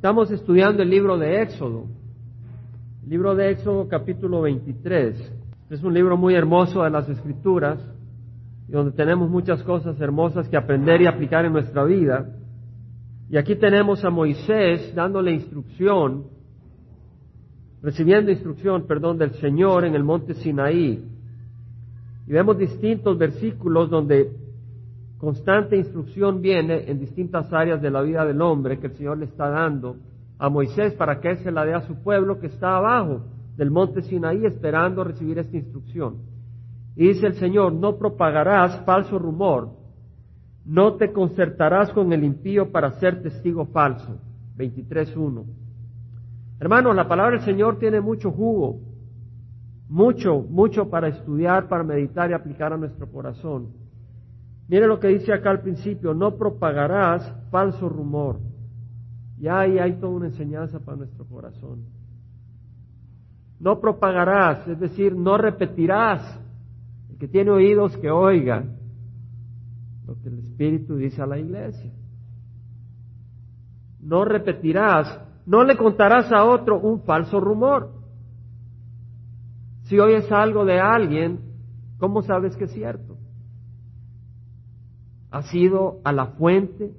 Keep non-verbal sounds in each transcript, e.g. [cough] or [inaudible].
Estamos estudiando el libro de Éxodo. El libro de Éxodo capítulo 23. Es un libro muy hermoso de las Escrituras, donde tenemos muchas cosas hermosas que aprender y aplicar en nuestra vida. Y aquí tenemos a Moisés dándole instrucción, recibiendo instrucción, perdón, del Señor en el monte Sinaí. Y vemos distintos versículos donde constante instrucción viene en distintas áreas de la vida del hombre que el Señor le está dando a Moisés para que él se la dé a su pueblo que está abajo del monte Sinaí esperando recibir esta instrucción. Y dice el Señor, no propagarás falso rumor, no te concertarás con el impío para ser testigo falso. 23.1. Hermanos, la palabra del Señor tiene mucho jugo, mucho, mucho para estudiar, para meditar y aplicar a nuestro corazón. Mire lo que dice acá al principio, no propagarás falso rumor. Y ahí hay toda una enseñanza para nuestro corazón. No propagarás, es decir, no repetirás. El que tiene oídos que oiga lo que el Espíritu dice a la iglesia. No repetirás, no le contarás a otro un falso rumor. Si oyes algo de alguien, ¿cómo sabes que es cierto? ¿Has ido a la fuente?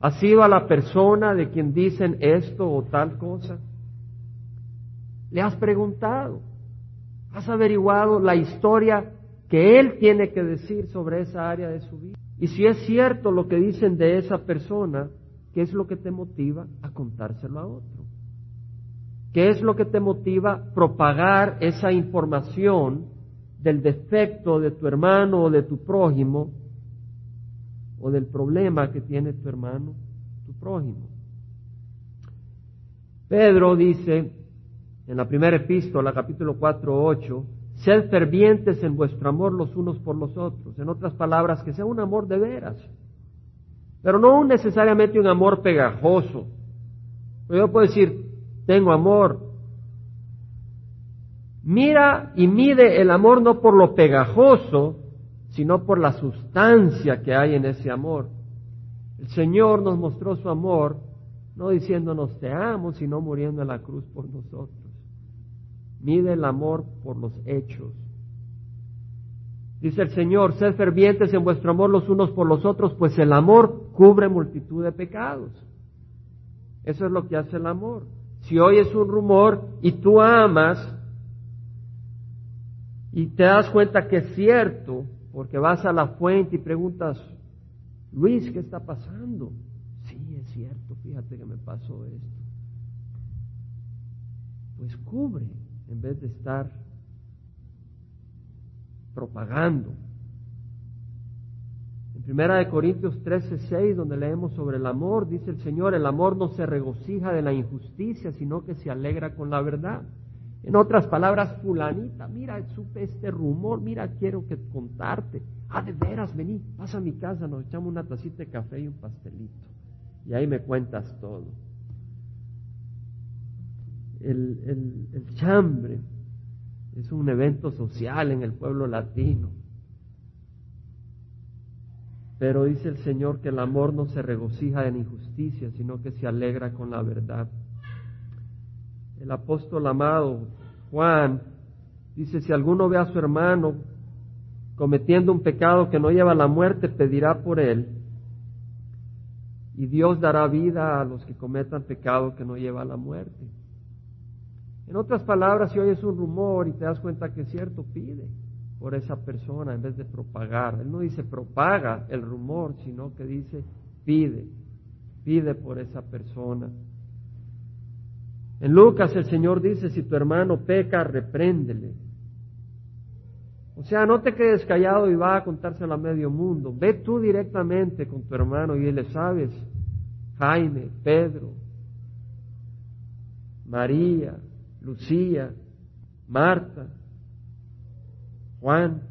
¿Has ido a la persona de quien dicen esto o tal cosa? ¿Le has preguntado? ¿Has averiguado la historia que él tiene que decir sobre esa área de su vida? Y si es cierto lo que dicen de esa persona, ¿qué es lo que te motiva a contárselo a otro? ¿Qué es lo que te motiva a propagar esa información del defecto de tu hermano o de tu prójimo o del problema que tiene tu hermano, tu prójimo? Pedro dice en la primera epístola, capítulo 4, 8, sed fervientes en vuestro amor los unos por los otros. En otras palabras, que sea un amor de veras. Pero no necesariamente un amor pegajoso. Yo puedo decir, tengo amor. Mira y mide el amor no por lo pegajoso, sino por la sustancia que hay en ese amor. El Señor nos mostró su amor no diciéndonos te amo, sino muriendo en la cruz por nosotros. Mide el amor por los hechos. Dice el Señor, sed fervientes en vuestro amor los unos por los otros, pues el amor cubre multitud de pecados. Eso es lo que hace el amor. Si oyes un rumor y tú amas y te das cuenta que es cierto, porque vas a la fuente y preguntas, Luis, ¿qué está pasando? Sí, es cierto, fíjate que me pasó esto. Pues cubre en vez de estar propagando. En Primera de Corintios 13, 6, donde leemos sobre el amor, dice el Señor, el amor no se regocija de la injusticia, sino que se alegra con la verdad. En otras palabras, fulanita, mira, supe este rumor, mira, quiero que contarte. Ah, de veras, vení, pasa a mi casa, nos echamos una tacita de café y un pastelito. Y ahí me cuentas todo el, el, chambre es un evento social en el pueblo latino. Pero dice el Señor que el amor no se regocija en injusticia, sino que se alegra con la verdad. El apóstol amado Juan dice, si alguno ve a su hermano cometiendo un pecado que no lleva a la muerte, pedirá por él. Y Dios dará vida a los que cometan pecado que no lleva a la muerte. En otras palabras, si oyes un rumor y te das cuenta que es cierto, pide por esa persona en vez de propagar. Él no dice propaga el rumor, sino que dice pide, pide por esa persona. En Lucas el Señor dice, si tu hermano peca, repréndele. O sea, no te quedes callado y va a contárselo a medio mundo. Ve tú directamente con tu hermano y le sabes, Jaime, Pedro, María, Lucía, Marta, Juan.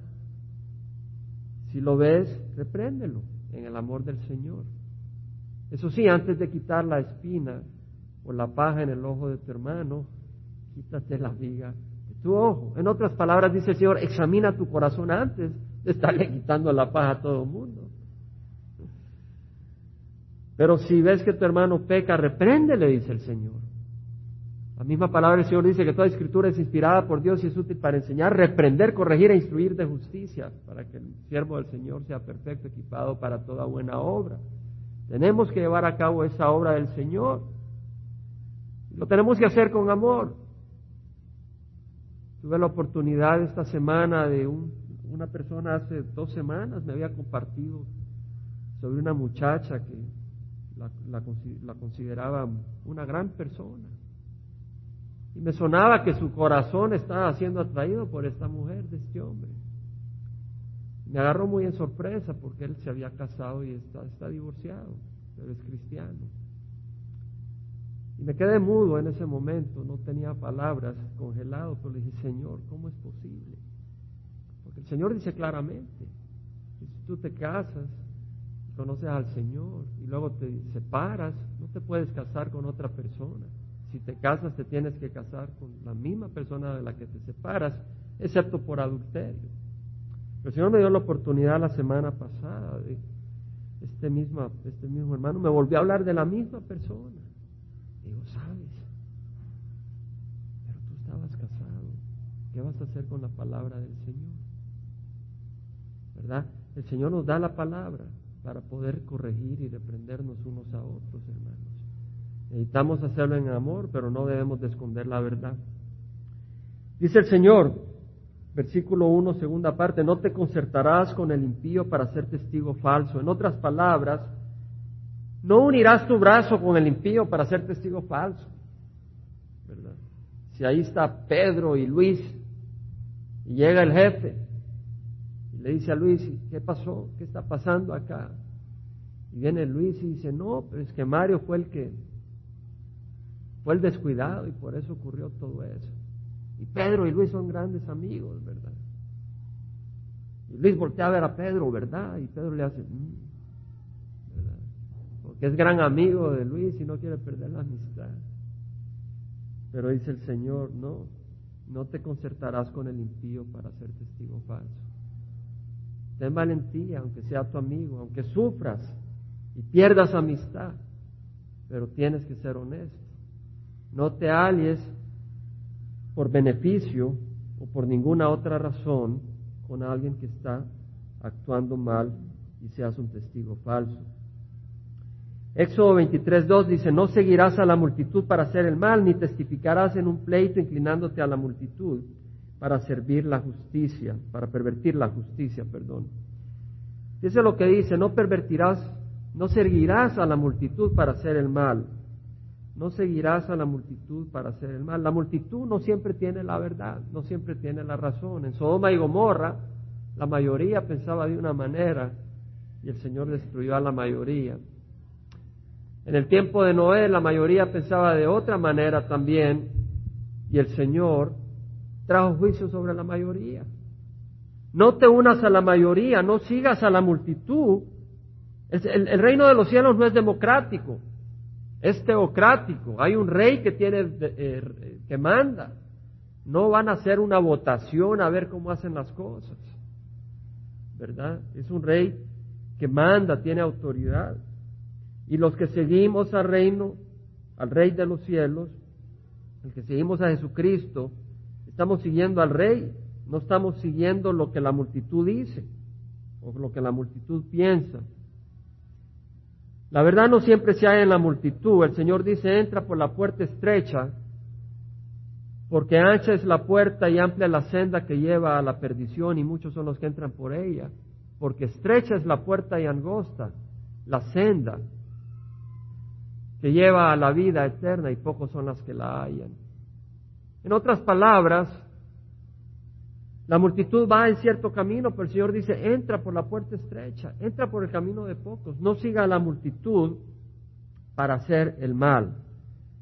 Si lo ves, repréndelo en el amor del Señor. Eso sí, antes de quitar la espina o la paja en el ojo de tu hermano, quítate la viga de tu ojo. En otras palabras, dice el Señor, examina tu corazón antes de estarle quitando la paja a todo el mundo. Pero si ves que tu hermano peca, repréndele, dice el Señor. La misma palabra del Señor dice que toda escritura es inspirada por Dios y es útil para enseñar, reprender, corregir e instruir de justicia, para que el siervo del Señor sea perfecto, equipado para toda buena obra. Tenemos que llevar a cabo esa obra del Señor. Lo tenemos que hacer con amor. Tuve la oportunidad esta semana de una persona hace dos semanas me había compartido sobre una muchacha que la, consideraba una gran persona. Y me sonaba que su corazón estaba siendo atraído por esta mujer, de este hombre. Me agarró muy en sorpresa porque él se había casado y está, está divorciado, pero es cristiano. Me quedé mudo en ese momento, no tenía palabras, congelado, pero le dije, Señor, ¿cómo es posible? Porque el Señor dice claramente, si tú te casas, conoces al Señor y luego te separas, no te puedes casar con otra persona. Si te casas, te tienes que casar con la misma persona de la que te separas, excepto por adulterio. el Señor me dio la oportunidad la semana pasada de este, mismo, este mismo hermano, me volvió a hablar de la misma persona. ¿Qué vas a hacer con la palabra del Señor? ¿Verdad? El Señor nos da la palabra, para poder corregir y reprendernos unos a otros, hermanos. Necesitamos hacerlo en amor, pero no debemos de esconder la verdad. Dice el Señor, versículo 1, segunda parte, no te concertarás con el impío para ser testigo falso. En otras palabras, no unirás tu brazo con el impío para ser testigo falso. ¿verdad? Si ahí está Pedro y Luis y llega el jefe le dice a Luis, ¿qué pasó? ¿Qué está pasando acá? Y viene Luis y dice, no, pero es que Mario fue el que fue el descuidado y por eso ocurrió todo eso. Y Pedro y Luis son grandes amigos, ¿verdad? Y Luis voltea a ver a Pedro, ¿verdad? Y Pedro le hace, mm", ¿verdad? Porque es gran amigo de Luis y no quiere perder la amistad. Pero dice el Señor, no, no te concertarás con el impío para ser testigo falso. Ten valentía, aunque sea tu amigo, aunque sufras y pierdas amistad, pero tienes que ser honesto. No te alies por beneficio o por ninguna otra razón con alguien que está actuando mal y seas un testigo falso. Éxodo 23.2 dice, no seguirás a la multitud para hacer el mal, ni testificarás en un pleito inclinándote a la multitud para servir la justicia, para pervertir la justicia, perdón. Dice lo que dice, no pervertirás, no seguirás a la multitud para hacer el mal. No seguirás a la multitud para hacer el mal. La multitud no siempre tiene la verdad, no siempre tiene la razón. En Sodoma y Gomorra, la mayoría pensaba de una manera y el Señor destruyó a la mayoría. En el tiempo de Noé, la mayoría pensaba de otra manera también y el Señor trajo juicio sobre la mayoría. No te unas a la mayoría, no sigas a la multitud. El, reino de los cielos no es democrático, es teocrático. Hay un rey que tiene eh, que manda. No van a hacer una votación a ver cómo hacen las cosas. ¿Verdad? Es un rey que manda, tiene autoridad. Y los que seguimos al reino, al rey de los cielos, el que seguimos a Jesucristo, Estamos siguiendo al rey, no estamos siguiendo lo que la multitud dice o lo que la multitud piensa. La verdad no siempre se halla en la multitud. El Señor dice, entra por la puerta estrecha, porque ancha es la puerta y amplia la senda que lleva a la perdición y muchos son los que entran por ella, porque estrecha es la puerta y angosta la senda que lleva a la vida eterna y pocos son las que la hallan. En otras palabras, la multitud va en cierto camino, pero el Señor dice, entra por la puerta estrecha, entra por el camino de pocos, no siga a la multitud para hacer el mal.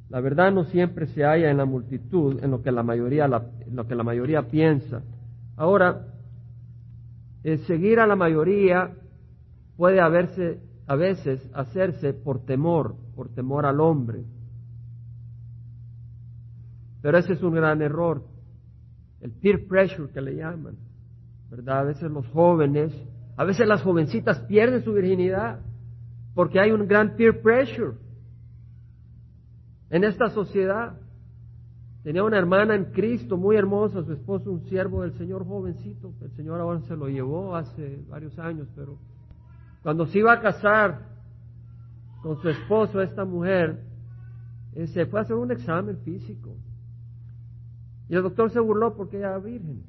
La verdad no siempre se halla en la multitud, en lo que la mayoría, en lo que la mayoría piensa. Ahora, seguir a la mayoría puede haberse, a veces hacerse por temor, por temor al hombre. Pero ese es un gran error, el peer pressure que le llaman, ¿verdad? A veces los jóvenes, a veces las jovencitas pierden su virginidad porque hay un gran peer pressure en esta sociedad. Tenía una hermana en Cristo muy hermosa, su esposo un siervo del Señor jovencito, el Señor ahora se lo llevó hace varios años, pero cuando se iba a casar con su esposo, esta mujer, eh, se fue a hacer un examen físico. Y el doctor se burló porque ella era virgen.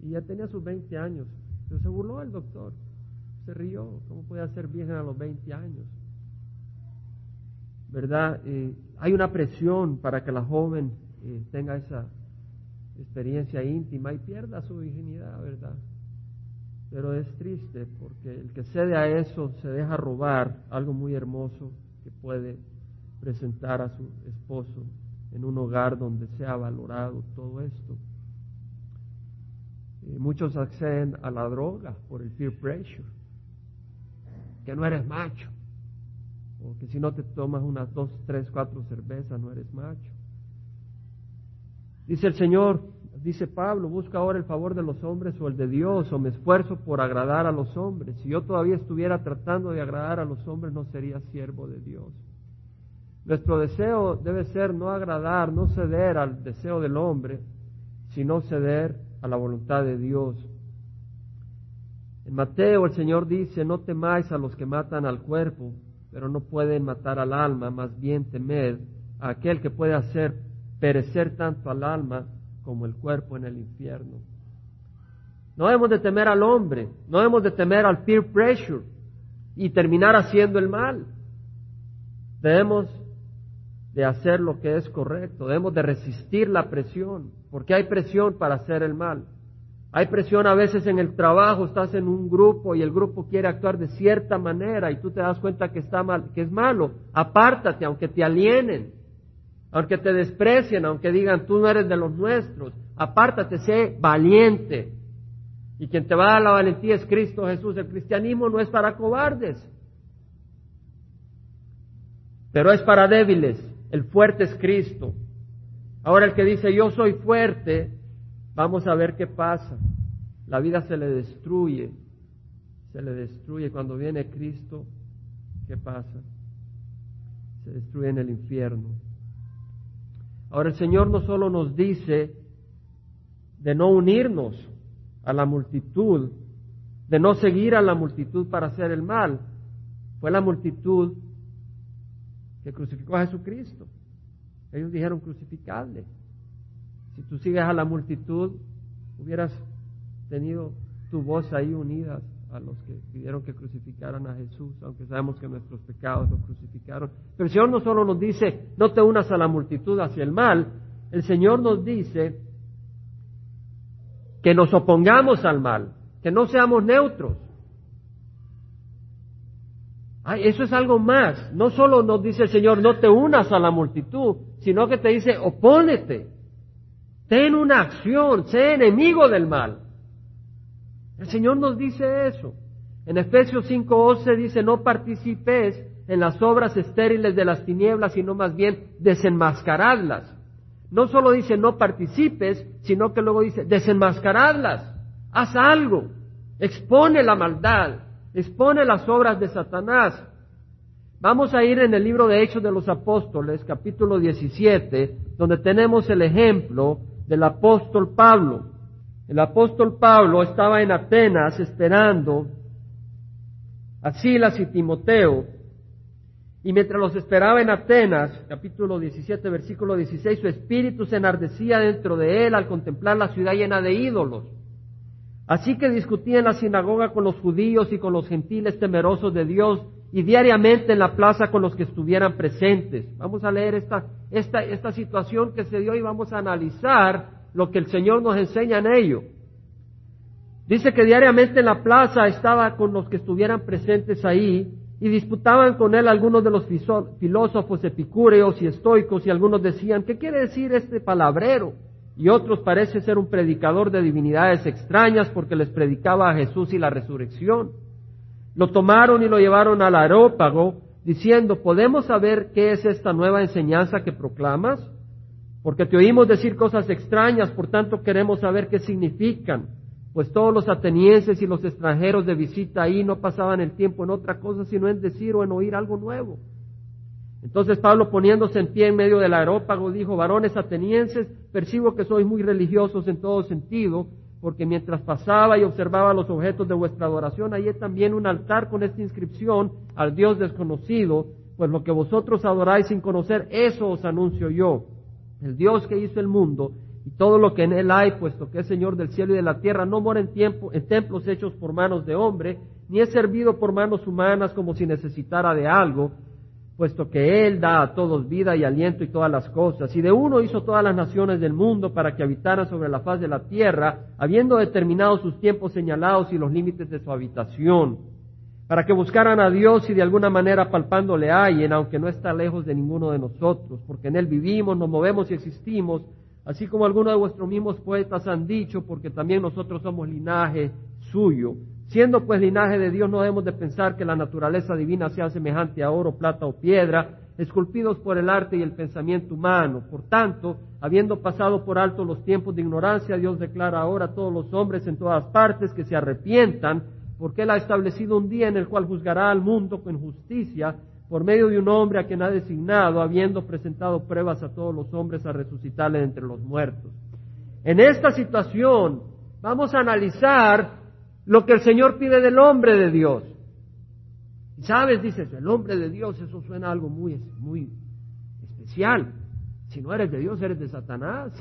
Y ya tenía sus 20 años. Pero se burló el doctor. Se rió. ¿Cómo podía ser virgen a los 20 años? ¿Verdad? Eh, hay una presión para que la joven eh, tenga esa experiencia íntima y pierda su virginidad, ¿verdad? Pero es triste porque el que cede a eso se deja robar algo muy hermoso que puede presentar a su esposo en un hogar donde sea valorado todo esto. Eh, muchos acceden a la droga por el peer pressure, que no eres macho, o que si no te tomas unas dos, tres, cuatro cervezas no eres macho. Dice el Señor, dice Pablo, busca ahora el favor de los hombres o el de Dios, o me esfuerzo por agradar a los hombres. Si yo todavía estuviera tratando de agradar a los hombres, no sería siervo de Dios. Nuestro deseo debe ser no agradar, no ceder al deseo del hombre, sino ceder a la voluntad de Dios. En Mateo el Señor dice, no temáis a los que matan al cuerpo, pero no pueden matar al alma, más bien temed a aquel que puede hacer perecer tanto al alma como el cuerpo en el infierno. No debemos de temer al hombre, no debemos de temer al peer pressure y terminar haciendo el mal. Debemos de hacer lo que es correcto, debemos de resistir la presión, porque hay presión para hacer el mal. Hay presión a veces en el trabajo, estás en un grupo y el grupo quiere actuar de cierta manera y tú te das cuenta que está mal, que es malo. Apártate, aunque te alienen, aunque te desprecien, aunque digan tú no eres de los nuestros. Apártate, sé valiente. Y quien te va a dar la valentía es Cristo Jesús. El cristianismo no es para cobardes, pero es para débiles. El fuerte es Cristo. Ahora el que dice yo soy fuerte, vamos a ver qué pasa. La vida se le destruye, se le destruye. Cuando viene Cristo, ¿qué pasa? Se destruye en el infierno. Ahora el Señor no solo nos dice de no unirnos a la multitud, de no seguir a la multitud para hacer el mal. Fue la multitud que crucificó a Jesucristo. Ellos dijeron crucificarle. Si tú sigues a la multitud, hubieras tenido tu voz ahí unida a los que pidieron que crucificaran a Jesús, aunque sabemos que nuestros pecados lo crucificaron. Pero el Señor no solo nos dice, no te unas a la multitud hacia el mal, el Señor nos dice que nos opongamos al mal, que no seamos neutros eso es algo más. No solo nos dice el Señor, no te unas a la multitud, sino que te dice, opónete. Ten una acción, sé enemigo del mal. El Señor nos dice eso. En Efesios 5:11 dice, no participes en las obras estériles de las tinieblas, sino más bien desenmascaradlas. No solo dice no participes, sino que luego dice desenmascaradlas. Haz algo, expone la maldad, expone las obras de Satanás. Vamos a ir en el libro de Hechos de los Apóstoles, capítulo 17, donde tenemos el ejemplo del apóstol Pablo. El apóstol Pablo estaba en Atenas esperando a Silas y Timoteo, y mientras los esperaba en Atenas, capítulo 17, versículo 16, su espíritu se enardecía dentro de él al contemplar la ciudad llena de ídolos Así que discutía en la sinagoga con los judíos y con los gentiles temerosos de Dios y diariamente en la plaza con los que estuvieran presentes. Vamos a leer esta, esta, esta situación que se dio y vamos a analizar lo que el Señor nos enseña en ello. Dice que diariamente en la plaza estaba con los que estuvieran presentes ahí y disputaban con él algunos de los filósofos epicúreos y estoicos y algunos decían, ¿qué quiere decir este palabrero? y otros parece ser un predicador de divinidades extrañas porque les predicaba a Jesús y la resurrección. Lo tomaron y lo llevaron al aerópago diciendo, ¿podemos saber qué es esta nueva enseñanza que proclamas? Porque te oímos decir cosas extrañas, por tanto queremos saber qué significan. pues todos los atenienses y los extranjeros de visita ahí no pasaban el tiempo en otra cosa sino en decir o en oír algo nuevo. Entonces Pablo poniéndose en pie en medio del aerópago dijo, varones atenienses, percibo que sois muy religiosos en todo sentido, porque mientras pasaba y observaba los objetos de vuestra adoración, hay también un altar con esta inscripción al Dios desconocido, pues lo que vosotros adoráis sin conocer, eso os anuncio yo. El Dios que hizo el mundo y todo lo que en él hay, puesto que es Señor del cielo y de la tierra, no mora en, tiempo, en templos hechos por manos de hombre, ni es servido por manos humanas como si necesitara de algo, puesto que Él da a todos vida y aliento y todas las cosas. Y de uno hizo todas las naciones del mundo para que habitaran sobre la faz de la tierra, habiendo determinado sus tiempos señalados y los límites de su habitación, para que buscaran a Dios y de alguna manera palpándole hallen, aunque no está lejos de ninguno de nosotros, porque en Él vivimos, nos movemos y existimos, así como algunos de vuestros mismos poetas han dicho, porque también nosotros somos linaje suyo. Siendo pues linaje de Dios, no debemos de pensar que la naturaleza divina sea semejante a oro, plata o piedra, esculpidos por el arte y el pensamiento humano. Por tanto, habiendo pasado por alto los tiempos de ignorancia, Dios declara ahora a todos los hombres en todas partes que se arrepientan, porque Él ha establecido un día en el cual juzgará al mundo con justicia por medio de un hombre a quien ha designado, habiendo presentado pruebas a todos los hombres a resucitarle entre los muertos. En esta situación vamos a analizar lo que el Señor pide del hombre de Dios. Y sabes, dices, el hombre de Dios, eso suena algo muy, muy especial. Si no eres de Dios, eres de Satanás.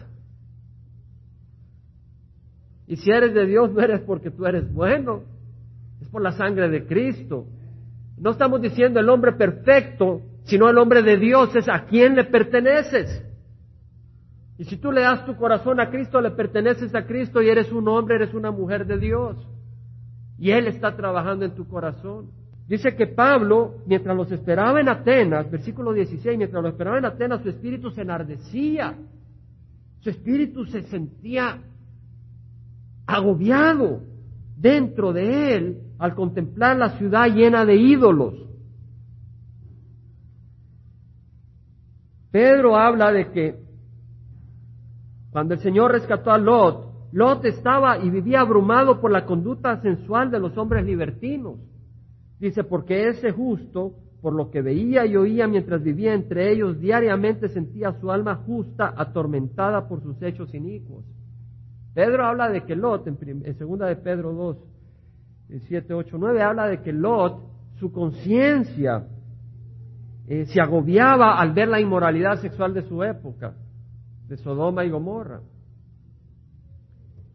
Y si eres de Dios, no eres porque tú eres bueno, es por la sangre de Cristo. No estamos diciendo el hombre perfecto, sino el hombre de Dios es a quien le perteneces. Y si tú le das tu corazón a Cristo, le perteneces a Cristo y eres un hombre, eres una mujer de Dios. Y Él está trabajando en tu corazón. Dice que Pablo, mientras los esperaba en Atenas, versículo 16, mientras los esperaba en Atenas, su espíritu se enardecía. Su espíritu se sentía agobiado dentro de él al contemplar la ciudad llena de ídolos. Pedro habla de que cuando el Señor rescató a Lot, Lot estaba y vivía abrumado por la conducta sensual de los hombres libertinos. Dice, porque ese justo, por lo que veía y oía mientras vivía entre ellos, diariamente sentía su alma justa atormentada por sus hechos inicuos. Pedro habla de que Lot, en, segunda de Pedro 2, 7, 8, 9, habla de que Lot, su conciencia, eh, se agobiaba al ver la inmoralidad sexual de su época, de Sodoma y Gomorra.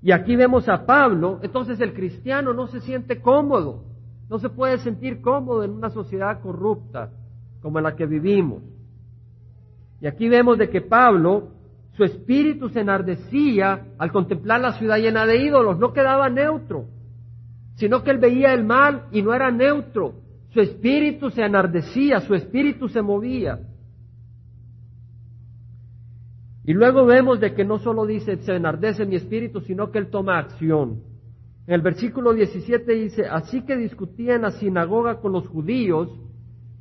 Y aquí vemos a Pablo, entonces el cristiano no se siente cómodo, no se puede sentir cómodo en una sociedad corrupta como en la que vivimos. Y aquí vemos de que Pablo, su espíritu se enardecía al contemplar la ciudad llena de ídolos, no quedaba neutro, sino que él veía el mal y no era neutro. Su espíritu se enardecía, su espíritu se movía. Y luego vemos de que no solo dice se enardece mi espíritu, sino que él toma acción. En el versículo 17 dice, así que discutía en la sinagoga con los judíos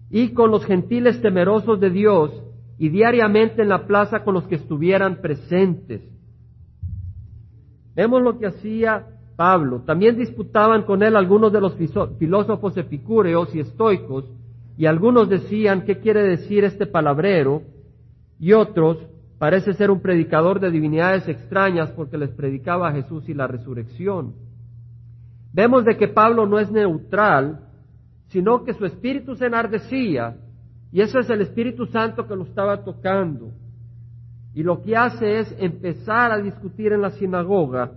y con los gentiles temerosos de Dios y diariamente en la plaza con los que estuvieran presentes. Vemos lo que hacía Pablo. También disputaban con él algunos de los filósofos epicúreos y estoicos y algunos decían, ¿qué quiere decir este palabrero? Y otros, Parece ser un predicador de divinidades extrañas porque les predicaba a Jesús y la resurrección. Vemos de que Pablo no es neutral, sino que su espíritu se enardecía y eso es el Espíritu Santo que lo estaba tocando. Y lo que hace es empezar a discutir en la sinagoga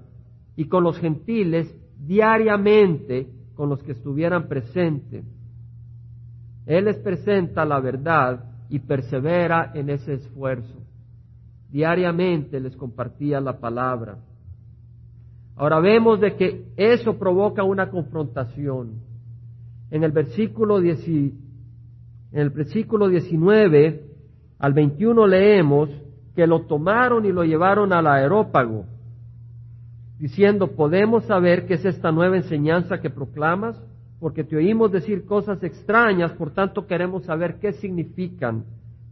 y con los gentiles diariamente con los que estuvieran presentes. Él les presenta la verdad y persevera en ese esfuerzo diariamente les compartía la palabra. Ahora vemos de que eso provoca una confrontación. En el versículo, en el versículo 19 al 21 leemos que lo tomaron y lo llevaron al aerópago, diciendo, ¿podemos saber qué es esta nueva enseñanza que proclamas? Porque te oímos decir cosas extrañas, por tanto queremos saber qué significan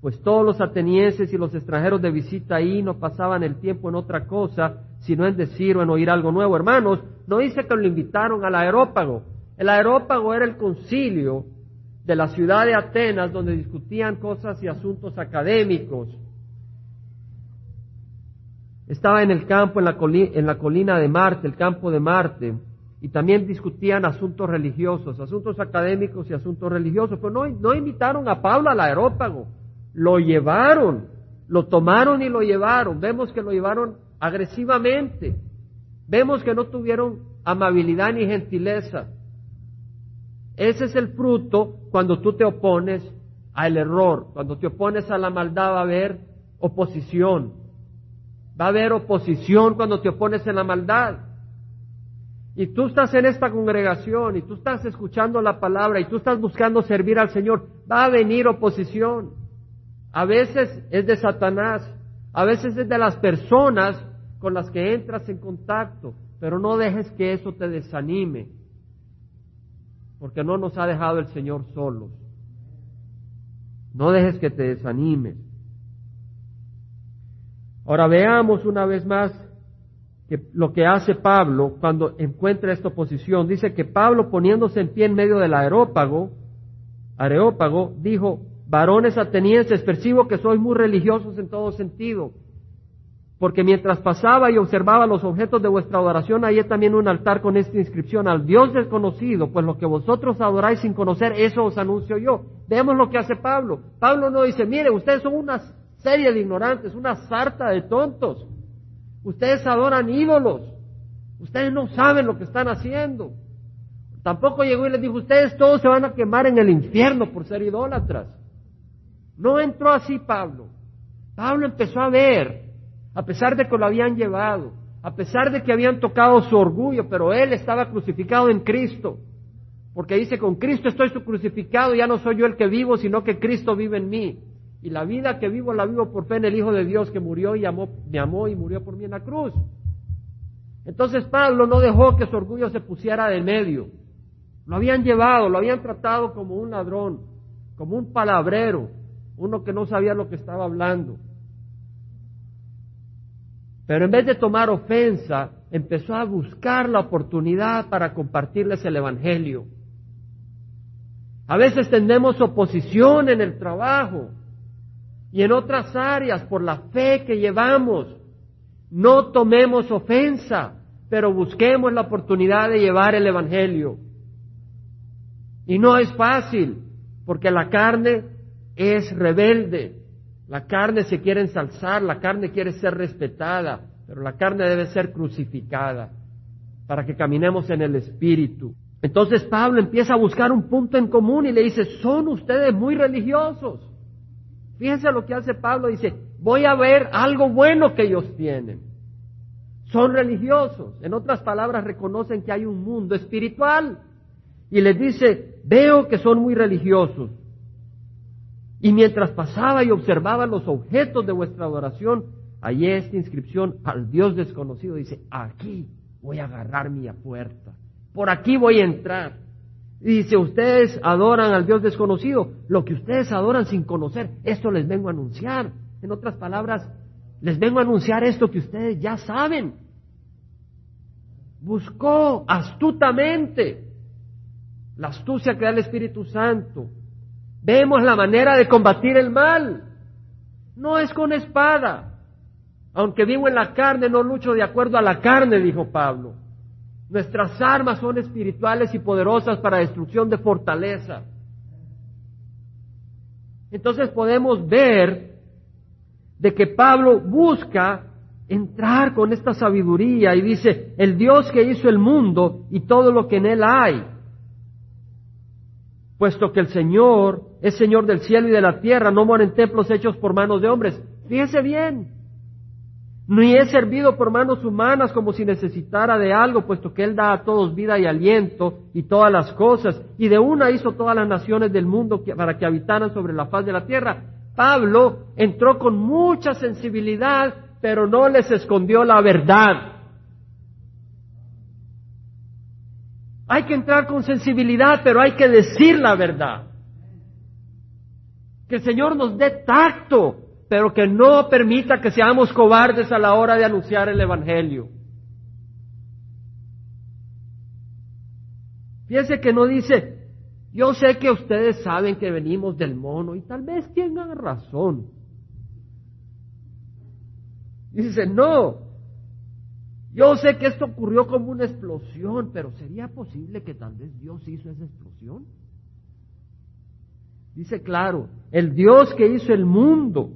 pues todos los atenienses y los extranjeros de visita ahí no pasaban el tiempo en otra cosa, sino en decir o en oír algo nuevo. Hermanos, no dice que lo invitaron al aerópago. El aerópago era el concilio de la ciudad de Atenas donde discutían cosas y asuntos académicos. Estaba en el campo, en la, en la colina de Marte, el campo de Marte, y también discutían asuntos religiosos, asuntos académicos y asuntos religiosos. Pero no, no invitaron a Pablo al aerópago, lo llevaron, lo tomaron y lo llevaron. Vemos que lo llevaron agresivamente. Vemos que no tuvieron amabilidad ni gentileza. Ese es el fruto cuando tú te opones al error, cuando te opones a la maldad va a haber oposición. Va a haber oposición cuando te opones en la maldad. Y tú estás en esta congregación y tú estás escuchando la palabra y tú estás buscando servir al Señor, va a venir oposición. A veces es de Satanás, a veces es de las personas con las que entras en contacto, pero no dejes que eso te desanime porque no nos ha dejado el Señor solos. No dejes que te desanimes. Ahora veamos una vez más que lo que hace Pablo cuando encuentra esta oposición. Dice que Pablo poniéndose en pie en medio del aerópago, areópago, dijo, varones atenienses, percibo que sois muy religiosos en todo sentido porque mientras pasaba y observaba los objetos de vuestra adoración, hay también un altar con esta inscripción, al Dios desconocido, pues lo que vosotros adoráis sin conocer, eso os anuncio yo. Vemos lo que hace Pablo. Pablo no dice, mire, ustedes son una serie de ignorantes, una sarta de tontos. Ustedes adoran ídolos. Ustedes no saben lo que están haciendo. Tampoco llegó y les dijo, ustedes todos se van a quemar en el infierno por ser idólatras. No entró así Pablo. Pablo empezó a ver a pesar de que lo habían llevado, a pesar de que habían tocado su orgullo, pero él estaba crucificado en Cristo. Porque dice, con Cristo estoy crucificado, ya no soy yo el que vivo, sino que Cristo vive en mí. Y la vida que vivo la vivo por fe en el Hijo de Dios que murió y amó, me amó y murió por mí en la cruz. Entonces Pablo no dejó que su orgullo se pusiera de medio. Lo habían llevado, lo habían tratado como un ladrón, como un palabrero, uno que no sabía lo que estaba hablando. Pero en vez de tomar ofensa, empezó a buscar la oportunidad para compartirles el Evangelio. A veces tenemos oposición en el trabajo y en otras áreas por la fe que llevamos. No tomemos ofensa, pero busquemos la oportunidad de llevar el Evangelio. Y no es fácil, porque la carne es rebelde. La carne se quiere ensalzar, la carne quiere ser respetada, pero la carne debe ser crucificada para que caminemos en el Espíritu. Entonces Pablo empieza a buscar un punto en común y le dice, son ustedes muy religiosos. Fíjense lo que hace Pablo, dice, voy a ver algo bueno que ellos tienen. Son religiosos. En otras palabras, reconocen que hay un mundo espiritual. Y les dice, veo que son muy religiosos. Y mientras pasaba y observaba los objetos de vuestra adoración, hallé esta inscripción al Dios desconocido. Dice, aquí voy a agarrar mi puerta. Por aquí voy a entrar. Y dice, ustedes adoran al Dios desconocido. Lo que ustedes adoran sin conocer, esto les vengo a anunciar. En otras palabras, les vengo a anunciar esto que ustedes ya saben. Buscó astutamente la astucia que da el Espíritu Santo Vemos la manera de combatir el mal. No es con espada. Aunque vivo en la carne, no lucho de acuerdo a la carne, dijo Pablo. Nuestras armas son espirituales y poderosas para destrucción de fortaleza. Entonces podemos ver de que Pablo busca entrar con esta sabiduría y dice, el Dios que hizo el mundo y todo lo que en él hay, puesto que el Señor es Señor del cielo y de la tierra, no mora en templos hechos por manos de hombres. Fíjese bien, ni he servido por manos humanas como si necesitara de algo, puesto que Él da a todos vida y aliento y todas las cosas, y de una hizo todas las naciones del mundo para que habitaran sobre la faz de la tierra. Pablo entró con mucha sensibilidad, pero no les escondió la verdad. Hay que entrar con sensibilidad, pero hay que decir la verdad. Que el Señor nos dé tacto, pero que no permita que seamos cobardes a la hora de anunciar el Evangelio. Fíjense que no dice, yo sé que ustedes saben que venimos del mono y tal vez tengan razón. Dice, no, yo sé que esto ocurrió como una explosión, pero ¿sería posible que tal vez Dios hizo esa explosión? Dice claro, el Dios que hizo el mundo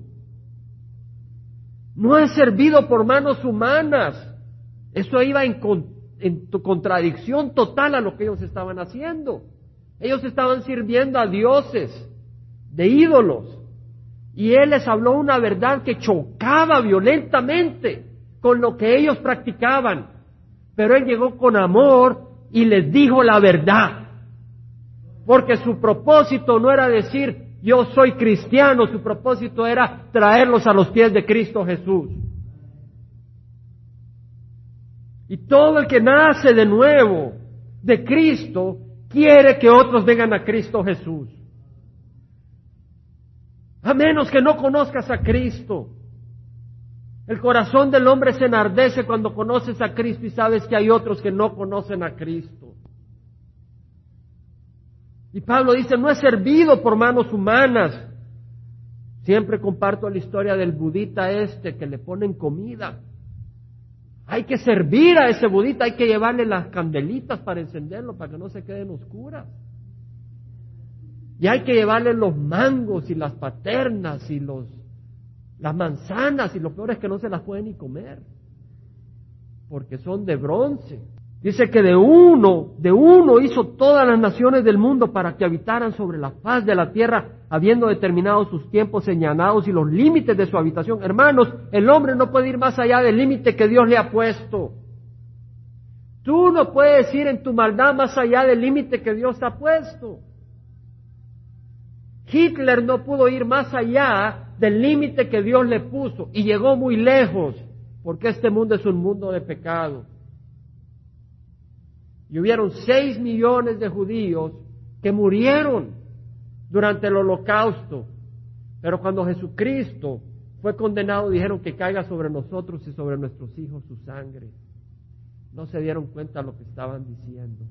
no es servido por manos humanas. Eso iba en, en contradicción total a lo que ellos estaban haciendo. Ellos estaban sirviendo a dioses, de ídolos. Y Él les habló una verdad que chocaba violentamente con lo que ellos practicaban. Pero Él llegó con amor y les dijo la verdad. Porque su propósito no era decir, yo soy cristiano, su propósito era traerlos a los pies de Cristo Jesús. Y todo el que nace de nuevo de Cristo quiere que otros vengan a Cristo Jesús. A menos que no conozcas a Cristo. El corazón del hombre se enardece cuando conoces a Cristo y sabes que hay otros que no conocen a Cristo. Y Pablo dice, no es servido por manos humanas. Siempre comparto la historia del budita este que le ponen comida. Hay que servir a ese budita, hay que llevarle las candelitas para encenderlo, para que no se queden oscuras. Y hay que llevarle los mangos y las paternas y los, las manzanas y lo peor es que no se las pueden ni comer, porque son de bronce. Dice que de uno, de uno hizo todas las naciones del mundo para que habitaran sobre la faz de la tierra, habiendo determinado sus tiempos señalados y los límites de su habitación. Hermanos, el hombre no puede ir más allá del límite que Dios le ha puesto. Tú no puedes ir en tu maldad más allá del límite que Dios ha puesto. Hitler no pudo ir más allá del límite que Dios le puso y llegó muy lejos, porque este mundo es un mundo de pecado. Y hubieron seis millones de judíos que murieron durante el holocausto. Pero cuando Jesucristo fue condenado, dijeron que caiga sobre nosotros y sobre nuestros hijos su sangre. No se dieron cuenta de lo que estaban diciendo.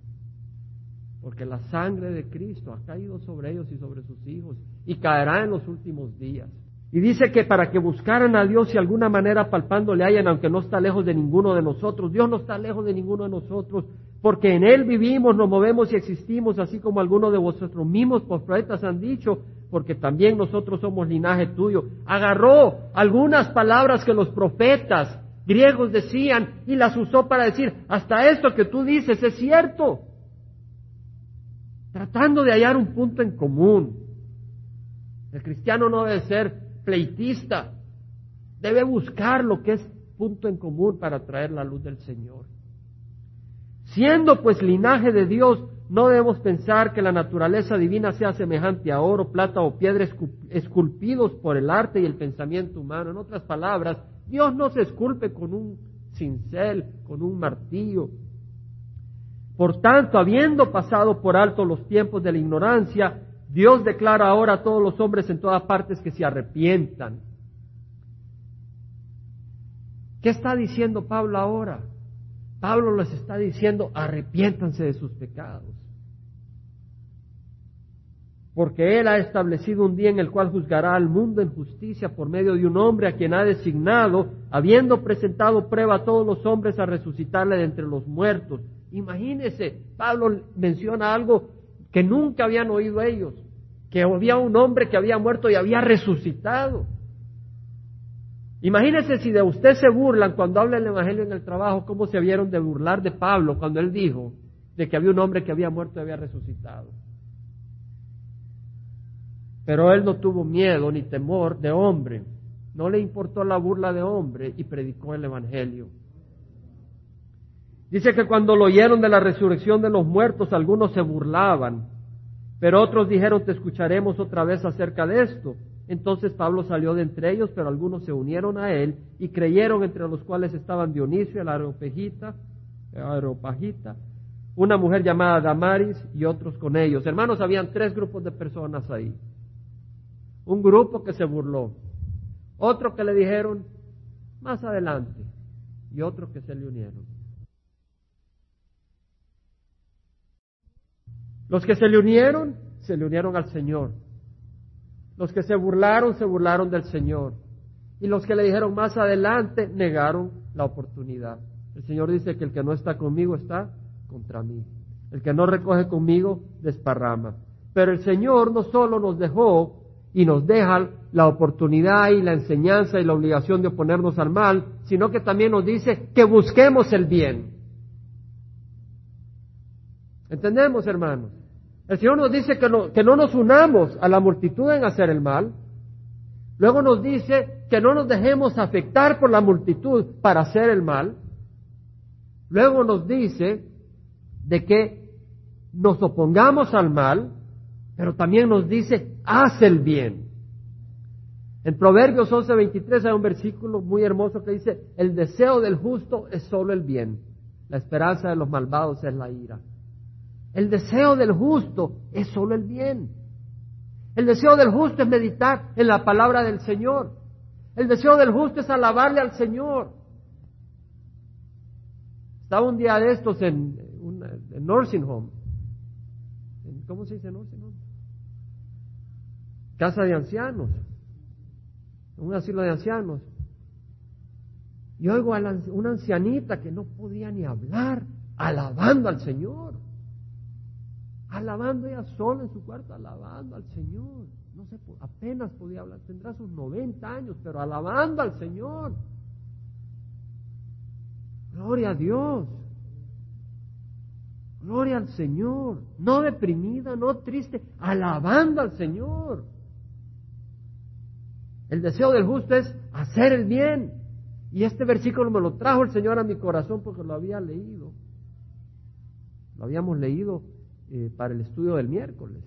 Porque la sangre de Cristo ha caído sobre ellos y sobre sus hijos y caerá en los últimos días. Y dice que para que buscaran a Dios y de alguna manera palpando le hayan, aunque no está lejos de ninguno de nosotros, Dios no está lejos de ninguno de nosotros, porque en Él vivimos, nos movemos y existimos, así como algunos de vosotros mismos profetas han dicho, porque también nosotros somos linaje tuyo. Agarró algunas palabras que los profetas griegos decían y las usó para decir, hasta esto que tú dices es cierto, tratando de hallar un punto en común. El cristiano no debe ser pleitista, debe buscar lo que es punto en común para traer la luz del Señor. Siendo pues linaje de Dios, no debemos pensar que la naturaleza divina sea semejante a oro, plata o piedra esculpidos por el arte y el pensamiento humano. En otras palabras, Dios no se esculpe con un cincel, con un martillo. Por tanto, habiendo pasado por alto los tiempos de la ignorancia, Dios declara ahora a todos los hombres en todas partes que se arrepientan. ¿Qué está diciendo Pablo ahora? Pablo les está diciendo, arrepiéntanse de sus pecados. Porque Él ha establecido un día en el cual juzgará al mundo en justicia por medio de un hombre a quien ha designado, habiendo presentado prueba a todos los hombres a resucitarle de entre los muertos. Imagínense, Pablo menciona algo que nunca habían oído ellos, que había un hombre que había muerto y había resucitado. Imagínense si de usted se burlan cuando habla el Evangelio en el trabajo, cómo se vieron de burlar de Pablo cuando él dijo de que había un hombre que había muerto y había resucitado. Pero él no tuvo miedo ni temor de hombre, no le importó la burla de hombre y predicó el Evangelio. Dice que cuando lo oyeron de la resurrección de los muertos, algunos se burlaban, pero otros dijeron, te escucharemos otra vez acerca de esto. Entonces Pablo salió de entre ellos, pero algunos se unieron a él y creyeron, entre los cuales estaban Dionisio, el aeropagita, una mujer llamada Damaris y otros con ellos. Hermanos, habían tres grupos de personas ahí. Un grupo que se burló. Otro que le dijeron más adelante. Y otro que se le unieron. Los que se le unieron, se le unieron al Señor. Los que se burlaron, se burlaron del Señor. Y los que le dijeron más adelante, negaron la oportunidad. El Señor dice que el que no está conmigo está contra mí. El que no recoge conmigo, desparrama. Pero el Señor no solo nos dejó y nos deja la oportunidad y la enseñanza y la obligación de oponernos al mal, sino que también nos dice que busquemos el bien. ¿Entendemos, hermanos? El Señor nos dice que no, que no nos unamos a la multitud en hacer el mal. Luego nos dice que no nos dejemos afectar por la multitud para hacer el mal. Luego nos dice de que nos opongamos al mal, pero también nos dice, haz el bien. En Proverbios 11:23 hay un versículo muy hermoso que dice, el deseo del justo es solo el bien, la esperanza de los malvados es la ira. El deseo del justo es solo el bien. El deseo del justo es meditar en la palabra del Señor. El deseo del justo es alabarle al Señor. Estaba un día de estos en, un nursing home. ¿Cómo se dice nursing home? Casa de ancianos. Un asilo de ancianos. Y oigo a una ancianita que no podía ni hablar, alabando al Señor alabando ella sola en su cuarto, alabando al Señor. No sé, apenas podía hablar, tendrá sus 90 años, pero alabando al Señor. Gloria a Dios. Gloria al Señor. No deprimida, no triste, alabando al Señor. El deseo del justo es hacer el bien. Y este versículo me lo trajo el Señor a mi corazón porque lo había leído. Lo habíamos leído eh, para el estudio del miércoles.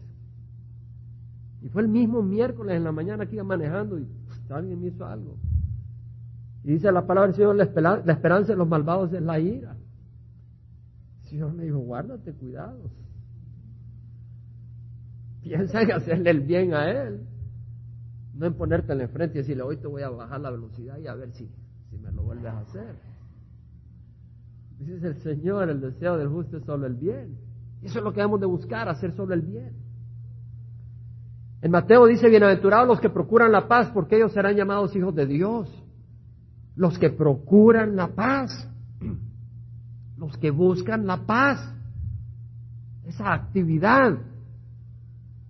Y fue el mismo miércoles en la mañana que iba manejando y alguien me hizo algo. Y dice la palabra del Señor, la, esperanza de los malvados es la ira. Señor me dijo, guárdate, cuidado. Piensa en hacerle el bien a Él. No en ponerte en frente y decirle, hoy te voy a bajar la velocidad y a ver si, si me lo vuelves a hacer. Dice el Señor, el deseo del justo es solo el bien. Eso es lo que debemos de buscar, hacer solo el bien. En Mateo dice, bienaventurados los que procuran la paz, porque ellos serán llamados hijos de Dios. Los que procuran la paz, [clears throat] los que buscan la paz, esa actividad.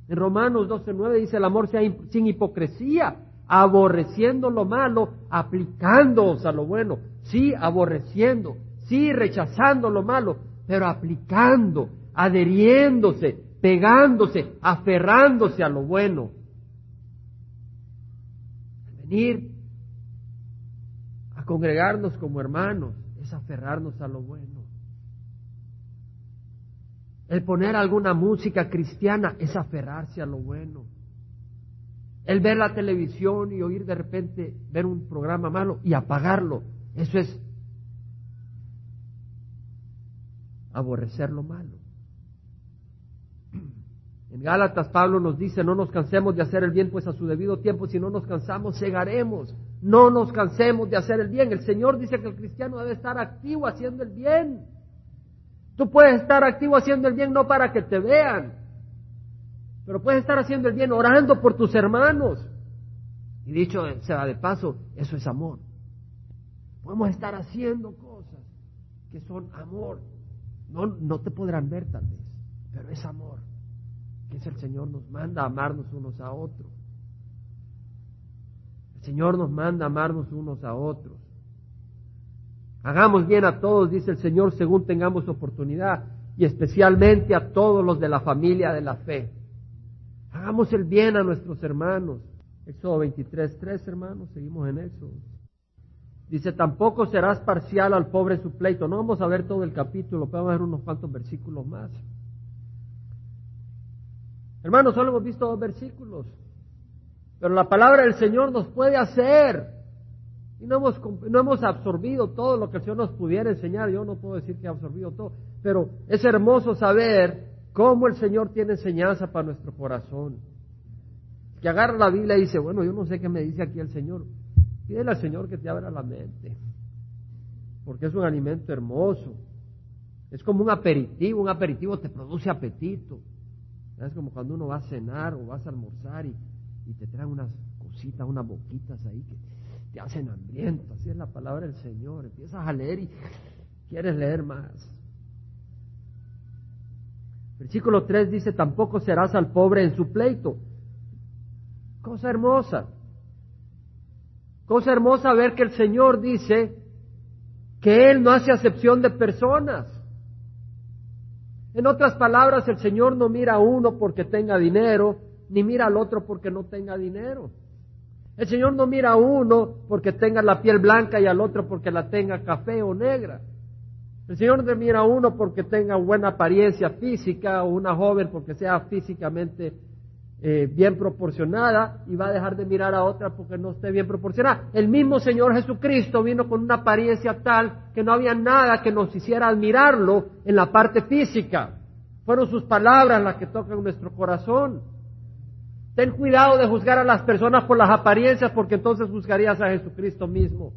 En Romanos 12.9 dice, el amor sea sin hipocresía, aborreciendo lo malo, aplicándoos a lo bueno. Sí, aborreciendo, sí, rechazando lo malo, pero aplicando, adheriéndose, pegándose, aferrándose a lo bueno. Venir a congregarnos como hermanos es aferrarnos a lo bueno. El poner alguna música cristiana es aferrarse a lo bueno. El ver la televisión y oír de repente ver un programa malo y apagarlo, eso es aborrecer lo malo. En Gálatas Pablo nos dice, no nos cansemos de hacer el bien, pues a su debido tiempo, si no nos cansamos, cegaremos. No nos cansemos de hacer el bien. El Señor dice que el cristiano debe estar activo haciendo el bien. Tú puedes estar activo haciendo el bien no para que te vean, pero puedes estar haciendo el bien orando por tus hermanos. Y dicho sea de paso, eso es amor. Podemos estar haciendo cosas que son amor. No, no te podrán ver tal vez, pero es amor es el Señor nos manda a amarnos unos a otros. El Señor nos manda a amarnos unos a otros. Hagamos bien a todos, dice el Señor, según tengamos oportunidad, y especialmente a todos los de la familia de la fe. Hagamos el bien a nuestros hermanos. Éxodo 23, 3, hermanos, seguimos en eso. Dice, tampoco serás parcial al pobre su pleito. No vamos a ver todo el capítulo, pero vamos a ver unos cuantos versículos más. Hermanos, solo hemos visto dos versículos, pero la palabra del Señor nos puede hacer. Y no hemos, no hemos absorbido todo lo que el Señor nos pudiera enseñar. Yo no puedo decir que he absorbido todo, pero es hermoso saber cómo el Señor tiene enseñanza para nuestro corazón. que agarra la Biblia y dice, bueno, yo no sé qué me dice aquí el Señor. Pídele al Señor que te abra la mente, porque es un alimento hermoso. Es como un aperitivo, un aperitivo te produce apetito. Es como cuando uno va a cenar o vas a almorzar y, te traen unas cositas, unas boquitas ahí que te hacen hambriento. Así es la palabra del Señor. Empiezas a leer y quieres leer más. Versículo 3 dice, tampoco serás al pobre en su pleito. Cosa hermosa. Cosa hermosa ver que el Señor dice que Él no hace acepción de personas. En otras palabras, el Señor no mira a uno porque tenga dinero, ni mira al otro porque no tenga dinero. El Señor no mira a uno porque tenga la piel blanca y al otro porque la tenga café o negra. El Señor no mira a uno porque tenga buena apariencia física o una joven porque sea físicamente eh, bien proporcionada y va a dejar de mirar a otra porque no esté bien proporcionada. El mismo Señor Jesucristo vino con una apariencia tal que no había nada que nos hiciera admirarlo en la parte física. Fueron sus palabras las que tocan nuestro corazón. Ten cuidado de juzgar a las personas por las apariencias porque entonces juzgarías a Jesucristo mismo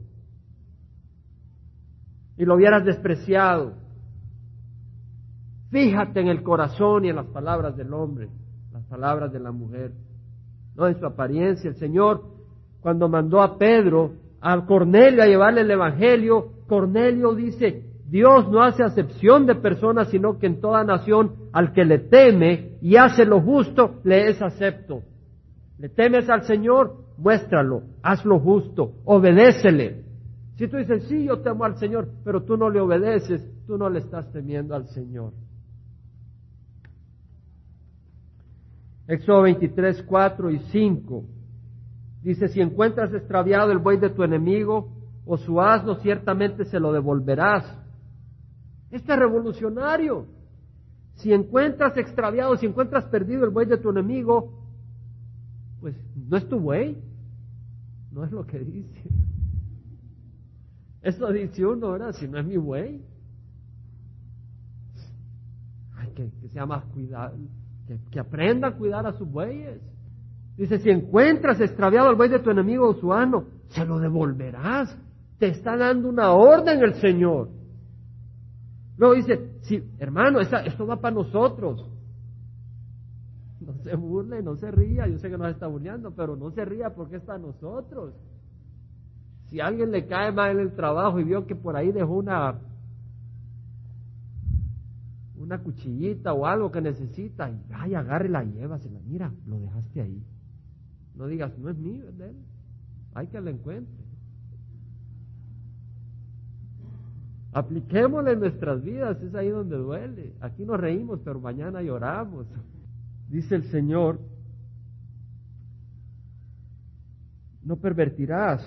y lo hubieras despreciado. Fíjate en el corazón y en las palabras del hombre palabras de la mujer, no en su apariencia. El Señor, cuando mandó a Pedro, a Cornelio a llevarle el Evangelio, Cornelio dice, Dios no hace acepción de personas, sino que en toda nación al que le teme y hace lo justo, le es acepto. ¿Le temes al Señor? Muéstralo, haz lo justo, obedécele. Si tú dices, sí, yo temo al Señor, pero tú no le obedeces, tú no le estás temiendo al Señor. Éxodo 23, 4 y 5. Dice, si encuentras extraviado el buey de tu enemigo o su asno, ciertamente se lo devolverás. Este es revolucionario. Si encuentras extraviado, si encuentras perdido el buey de tu enemigo, pues no es tu buey. No es lo que dice. Eso dice uno, ¿verdad? Si no es mi buey. Hay que, que sea más cuidado que, aprenda a cuidar a sus bueyes. Dice, si encuentras extraviado al buey de tu enemigo o su ano, se lo devolverás. Te está dando una orden el Señor. Luego dice, sí, hermano, esto va para nosotros. No se burle, no se ría. Yo sé que nos está burleando, pero no se ría porque es para nosotros. Si alguien le cae mal en el trabajo y vio que por ahí dejó una una cuchillita o algo que necesita, y ay, agárrela y llévasela. Mira, lo dejaste ahí. No digas, no es mío, es. Hay que lo encuentre. Apliquémosle en nuestras vidas, es ahí donde duele. Aquí nos reímos, pero mañana lloramos. Dice el Señor, no pervertirás.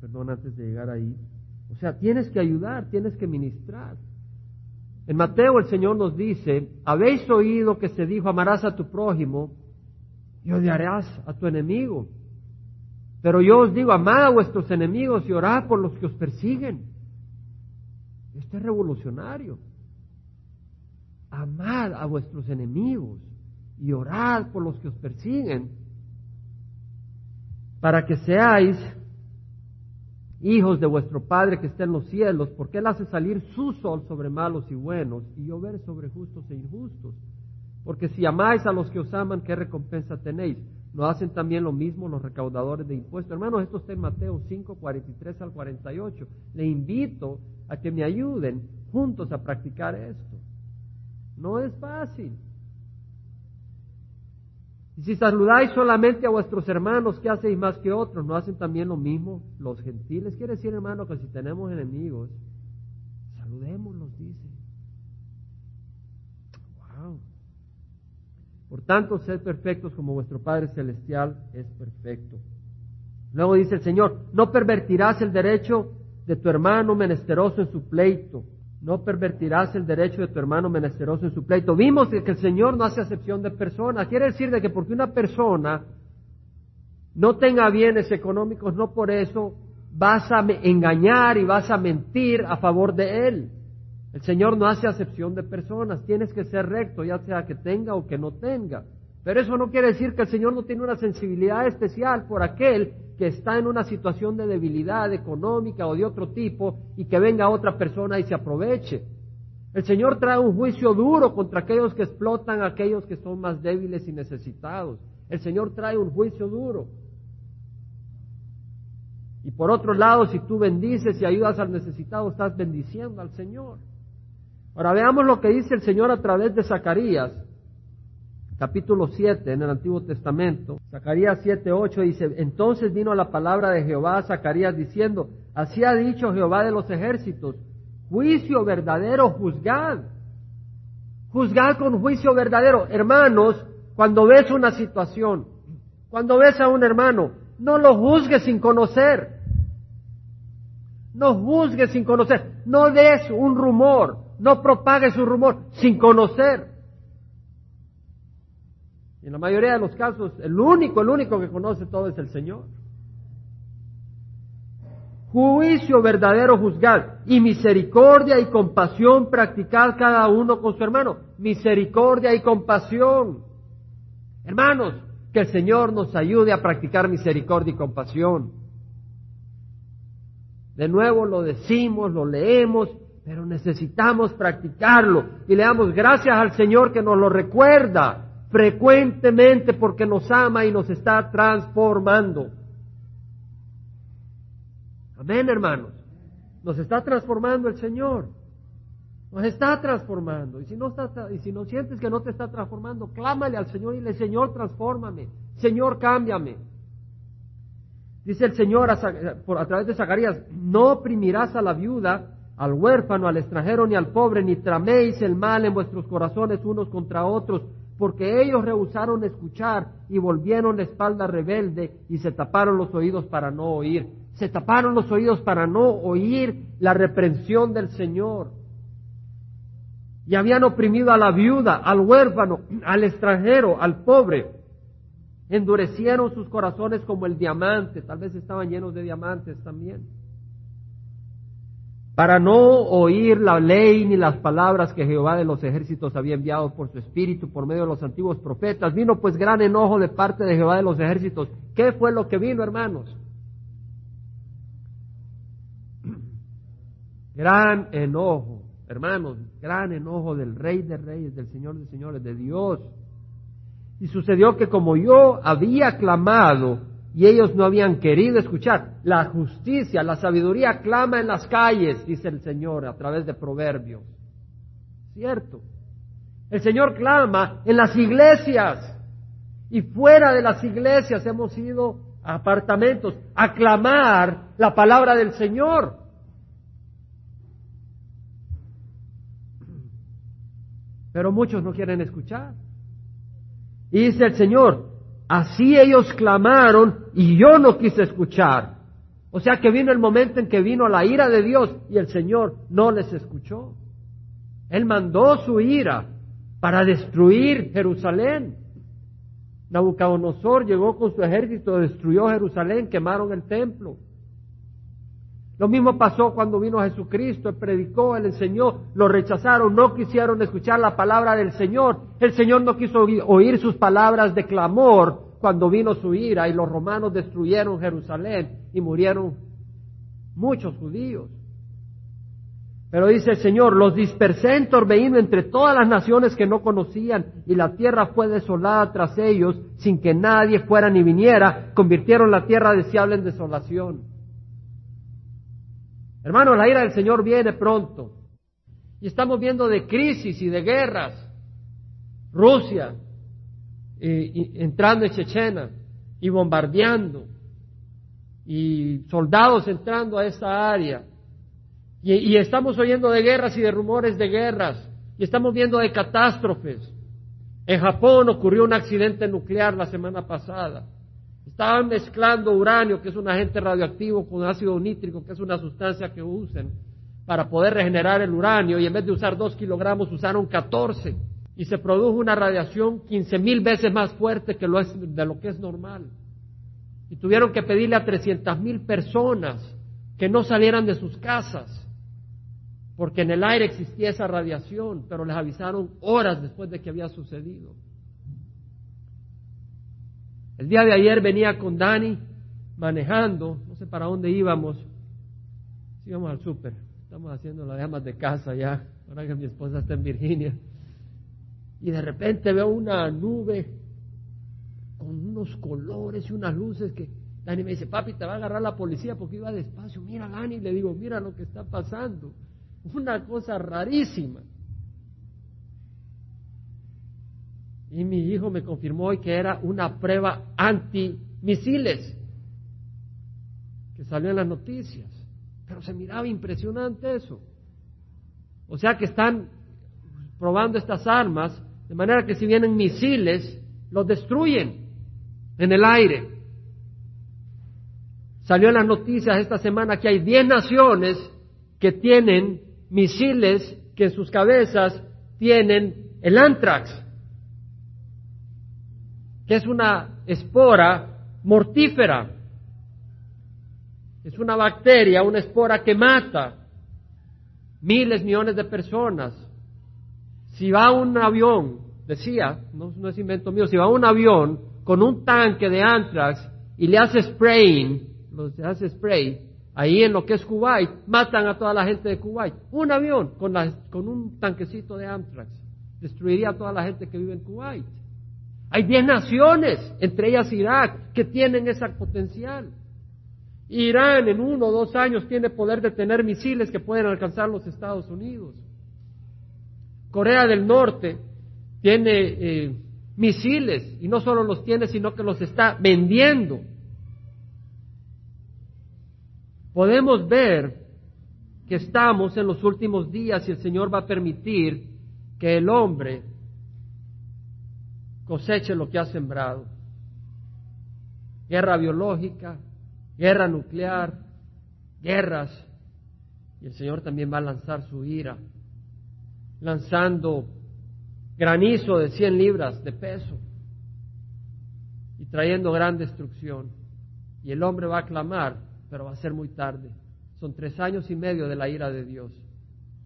Perdón, antes de llegar ahí, o sea, tienes que ayudar, tienes que ministrar. En Mateo el Señor nos dice, habéis oído que se dijo, amarás a tu prójimo y odiarás a tu enemigo. Pero yo os digo, amad a vuestros enemigos y orad por los que os persiguen. Esto es revolucionario. Amad a vuestros enemigos y orad por los que os persiguen para que seáis hijos de vuestro Padre que está en los cielos, porque Él hace salir su sol sobre malos y buenos y llover sobre justos e injustos. Porque si amáis a los que os aman, ¿qué recompensa tenéis? ¿No hacen también lo mismo los recaudadores de impuestos? Hermanos, esto está en Mateo 5, 43 al 48. Le invito a que me ayuden juntos a practicar esto. No es fácil. Y si saludáis solamente a vuestros hermanos, ¿qué hacéis más que otros? ¿No hacen también lo mismo los gentiles? Quiere decir, hermano, que si tenemos enemigos, saludémoslos, dice. Wow. Por tanto, sed perfectos como vuestro Padre Celestial es perfecto. Luego dice el Señor, no pervertirás el derecho de tu hermano menesteroso en su pleito no pervertirás el derecho de tu hermano menesteroso en su pleito. Vimos que el Señor no hace acepción de personas. Quiere decir de que porque una persona no tenga bienes económicos, no por eso vas a engañar y vas a mentir a favor de él. El Señor no hace acepción de personas, tienes que ser recto, ya sea que tenga o que no tenga. Pero eso no quiere decir que el Señor no tiene una sensibilidad especial por aquel que está en una situación de debilidad económica o de otro tipo y que venga otra persona y se aproveche. El Señor trae un juicio duro contra aquellos que explotan a aquellos que son más débiles y necesitados. El Señor trae un juicio duro. Y por otro lado, si tú bendices y ayudas al necesitado, estás bendiciendo al Señor. Ahora veamos lo que dice el Señor a través de Zacarías, capítulo 7 en el Antiguo Testamento. Zacarías 7, 8 dice, entonces vino la palabra de Jehová a Zacarías diciendo, así ha dicho Jehová de los ejércitos, juicio verdadero juzgad. Juzgad con juicio verdadero. Hermanos, cuando ves una situación, cuando ves a un hermano, no lo juzgues sin conocer. No juzgues sin conocer. No des un rumor. No propagues un rumor sin conocer. En la mayoría de los casos, el único, el único que conoce todo es el Señor. Juicio verdadero juzgar y misericordia y compasión practicar cada uno con su hermano. Misericordia y compasión. Hermanos, que el Señor nos ayude a practicar misericordia y compasión. De nuevo lo decimos, lo leemos, pero necesitamos practicarlo y le damos gracias al Señor que nos lo recuerda frecuentemente porque nos ama y nos está transformando. Amén, hermanos. Nos está transformando el Señor. Nos está transformando. Y si no, y si sientes que no te está transformando, clámale al Señor y le, Señor, transfórmame. Señor, cámbiame. Dice el Señor a, a través de Zacarías, no oprimirás a la viuda, al huérfano, al extranjero ni al pobre, ni traméis el mal en vuestros corazones unos contra otros, porque ellos rehusaron escuchar y volvieron la espalda rebelde y se taparon los oídos para no oír. Se taparon los oídos para no oír la reprensión del Señor y habían oprimido a la viuda, al huérfano, al extranjero, al pobre. Endurecieron sus corazones como el diamante, tal vez estaban llenos de diamantes también. Para no oír la ley ni las palabras que Jehová de los ejércitos había enviado por su espíritu por medio de los antiguos profetas, vino pues gran enojo de parte de Jehová de los ejércitos. ¿Qué fue lo que vino, hermanos? Gran enojo hermanos, gran enojo del Rey de Reyes, del Señor de Señores, de Dios. Y sucedió que como yo había clamado y ellos no habían querido escuchar, la justicia, la sabiduría clama en las calles, dice el Señor a través de proverbios. ¿Cierto? El Señor clama en las iglesias y fuera de las iglesias hemos ido a apartamentos a clamar la palabra del Señor. pero muchos no quieren escuchar. Y dice el Señor, así ellos clamaron y yo no quise escuchar. O sea que vino el momento en que vino la ira de Dios y el Señor no les escuchó. Él mandó su ira para destruir Jerusalén. Nabucodonosor llegó con su ejército, destruyó Jerusalén, quemaron el templo. Lo mismo pasó cuando vino Jesucristo, Él predicó, Él enseñó, lo rechazaron, no quisieron escuchar la palabra del Señor. El Señor no quiso oír sus palabras de clamor cuando vino su ira y los romanos destruyeron Jerusalén y murieron muchos judíos. Pero dice el Señor, los dispersé en torbellino entre todas las naciones que no conocían y la tierra fue desolada tras ellos sin que nadie fuera ni viniera, convirtieron la tierra deseable en desolación. Hermanos, la ira del Señor viene pronto. Y estamos viendo de crisis y de guerras. Rusia entrando en Chechena y bombardeando. Y soldados entrando a esa área. Y, y estamos oyendo de guerras y de rumores de guerras. Y estamos viendo de catástrofes. En Japón ocurrió un accidente nuclear la semana pasada. Estaban mezclando uranio, que es un agente radioactivo, con ácido nítrico, que es una sustancia que usan para poder regenerar el uranio, y en vez de usar dos kilogramos usaron 14, y se produjo una radiación 15 mil veces más fuerte que lo es, de lo que es normal. Y tuvieron que pedirle a 300 mil personas que no salieran de sus casas. porque en el aire existía esa radiación, pero les avisaron horas después de que había sucedido. El día de ayer venía con Dani manejando, no sé para dónde íbamos, íbamos al súper, estamos haciendo las llamas de casa ya, ahora que mi esposa está en Virginia, y de repente veo una nube con unos colores y unas luces que Dani me dice, papi, te va a agarrar la policía porque iba despacio, mira Dani, le digo, mira lo que está pasando, una cosa rarísima. Y mi hijo me confirmó hoy que era una prueba antimisiles que salió en las noticias. Pero se miraba impresionante eso. O sea que están probando estas armas de manera que si vienen misiles, los destruyen en el aire. Salió en las noticias esta semana que hay 10 naciones que tienen misiles que en sus cabezas tienen el antrax que es una espora mortífera. Es una bacteria, una espora que mata miles, millones de personas. Si va un avión, decía, no, es invento mío, si va un avión con un tanque de anthrax y le hace spraying, le hace spray, ahí en lo que es Kuwait, matan a toda la gente de Kuwait. Un avión con, con un tanquecito de anthrax destruiría a toda la gente que vive en Kuwait. Hay diez naciones, entre ellas Irak, que tienen ese potencial. Irán en uno o dos años tiene poder de tener misiles que pueden alcanzar los Estados Unidos. Corea del Norte tiene eh, misiles y no solo los tiene, sino que los está vendiendo. Podemos ver que estamos en los últimos días y el Señor va a permitir que el hombre coseche lo que ha sembrado. Guerra biológica, guerra nuclear, guerras. Y el Señor también va a lanzar su ira, lanzando granizo de 100 libras de peso y trayendo gran destrucción. Y el hombre va a clamar, pero va a ser muy tarde. Son tres años y medio de la ira de Dios.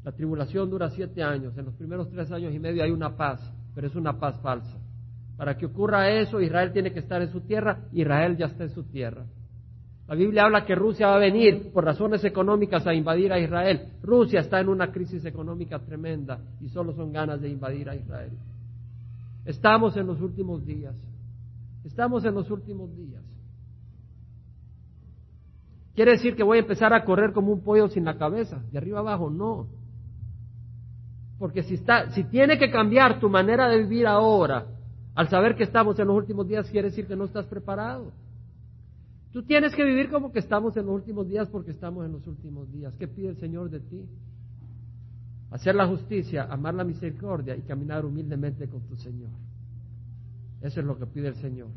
La tribulación dura siete años. En los primeros tres años y medio hay una paz, pero es una paz falsa. Para que ocurra eso, Israel tiene que estar en su tierra, Israel ya está en su tierra. La Biblia habla que Rusia va a venir por razones económicas a invadir a Israel. Rusia está en una crisis económica tremenda y solo son ganas de invadir a Israel. Estamos en los últimos días. Estamos en los últimos días. ¿Quiere decir que voy a empezar a correr como un pollo sin la cabeza? De arriba abajo, no. Porque si, está, si tiene que cambiar tu manera de vivir ahora al saber que estamos en los últimos días quiere decir que no estás preparado. Tú tienes que vivir como que estamos en los últimos días porque estamos en los últimos días. ¿Qué pide el Señor de ti? Hacer la justicia, amar la misericordia y caminar humildemente con tu Señor. Eso es lo que pide el Señor.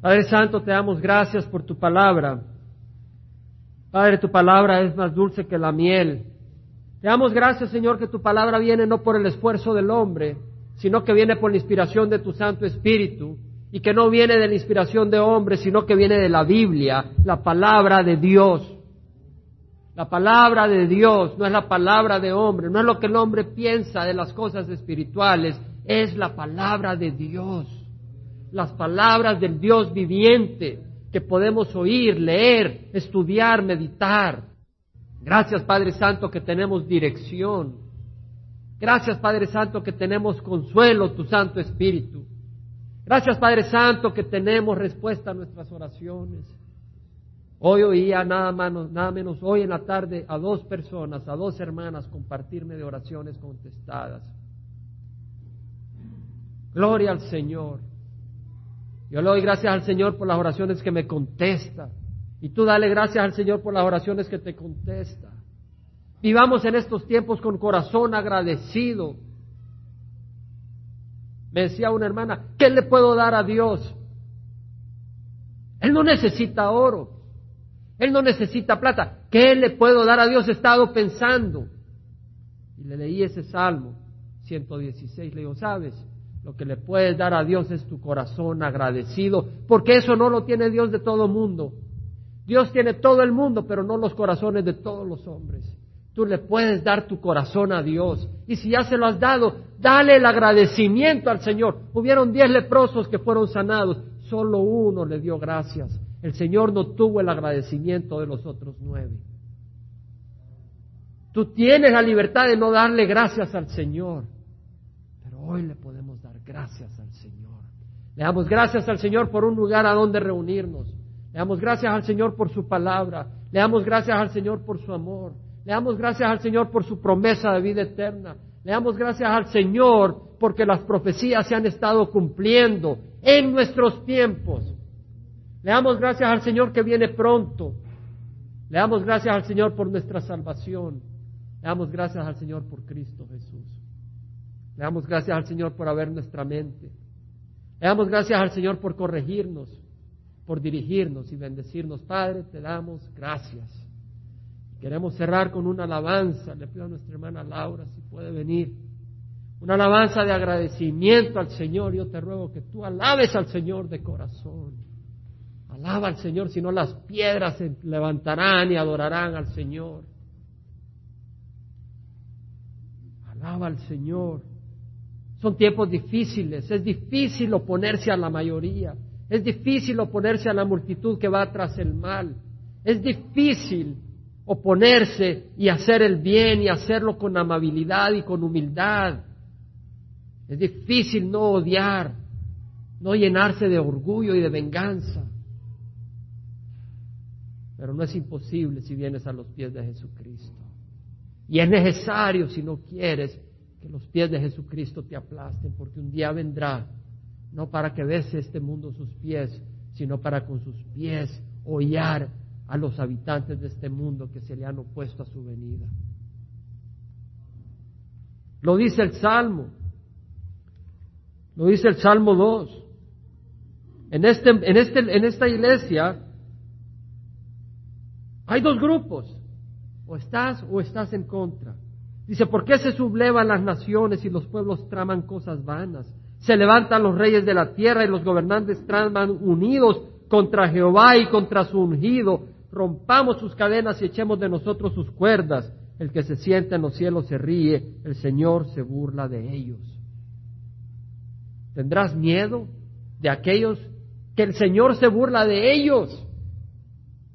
Padre Santo, te damos gracias por tu palabra. Padre, tu palabra es más dulce que la miel. Te damos gracias, Señor, que tu palabra viene no por el esfuerzo del hombre, sino que viene por la inspiración de tu Santo Espíritu y que no viene de la inspiración de hombres, sino que viene de la Biblia, la palabra de Dios. La palabra de Dios no es la palabra de hombre, no es lo que el hombre piensa de las cosas espirituales, es la palabra de Dios. Las palabras del Dios viviente que podemos oír, leer, estudiar, meditar. Gracias Padre Santo que tenemos dirección Gracias Padre Santo que tenemos consuelo, tu Santo Espíritu. Gracias Padre Santo que tenemos respuesta a nuestras oraciones. Hoy oía nada menos, nada menos hoy en la tarde a dos personas, a dos hermanas compartirme de oraciones contestadas. Gloria al Señor. Yo le doy gracias al Señor por las oraciones que me contesta. Y tú dale gracias al Señor por las oraciones que te contesta. Vivamos en estos tiempos con corazón agradecido. Me decía una hermana, ¿qué le puedo dar a Dios? Él no necesita oro. Él no necesita plata. ¿Qué le puedo dar a Dios? He estado pensando. Y le leí ese Salmo 116. Le digo, ¿sabes? Lo que le puedes dar a Dios es tu corazón agradecido, porque eso no lo tiene Dios de todo mundo. Dios tiene todo el mundo, pero no los corazones de todos los hombres. Tú le puedes dar tu corazón a Dios. Y si ya se lo has dado, dale el agradecimiento al Señor. Hubieron diez leprosos que fueron sanados, solo uno le dio gracias. El Señor no tuvo el agradecimiento de los otros nueve. Tú tienes la libertad de no darle gracias al Señor, pero hoy le podemos dar gracias al Señor. Le damos gracias al Señor por un lugar a donde reunirnos. Le damos gracias al Señor por su palabra. Le damos gracias al Señor por su amor. Le damos gracias al Señor por su promesa de vida eterna. Le damos gracias al Señor porque las profecías se han estado cumpliendo en nuestros tiempos. Le damos gracias al Señor que viene pronto. Le damos gracias al Señor por nuestra salvación. Le damos gracias al Señor por Cristo Jesús. Le damos gracias al Señor por haber nuestra mente. Le damos gracias al Señor por corregirnos, por dirigirnos y bendecirnos. Padre, te damos gracias. Queremos cerrar con una alabanza. Le pido a nuestra hermana Laura si puede venir. Una alabanza de agradecimiento al Señor. Yo te ruego que tú alabes al Señor de corazón. Alaba al Señor, si no las piedras se levantarán y adorarán al Señor. Alaba al Señor. Son tiempos difíciles. Es difícil oponerse a la mayoría. Es difícil oponerse a la multitud que va tras el mal. Es difícil oponerse y hacer el bien y hacerlo con amabilidad y con humildad. Es difícil no odiar, no llenarse de orgullo y de venganza. Pero no es imposible si vienes a los pies de Jesucristo. Y es necesario, si no quieres, que los pies de Jesucristo te aplasten, porque un día vendrá, no para que bese este mundo sus pies, sino para con sus pies hollar a los habitantes de este mundo que se le han opuesto a su venida. Lo dice el Salmo, lo dice el Salmo 2. En, este, en, este, en esta iglesia hay dos grupos, o estás o estás en contra. Dice, ¿por qué se sublevan las naciones y los pueblos traman cosas vanas? Se levantan los reyes de la tierra y los gobernantes traman unidos contra Jehová y contra su ungido rompamos sus cadenas y echemos de nosotros sus cuerdas. El que se sienta en los cielos se ríe, el Señor se burla de ellos. ¿Tendrás miedo de aquellos que el Señor se burla de ellos?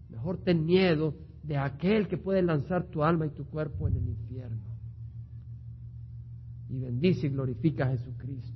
Mejor ten miedo de aquel que puede lanzar tu alma y tu cuerpo en el infierno. Y bendice y glorifica a Jesucristo.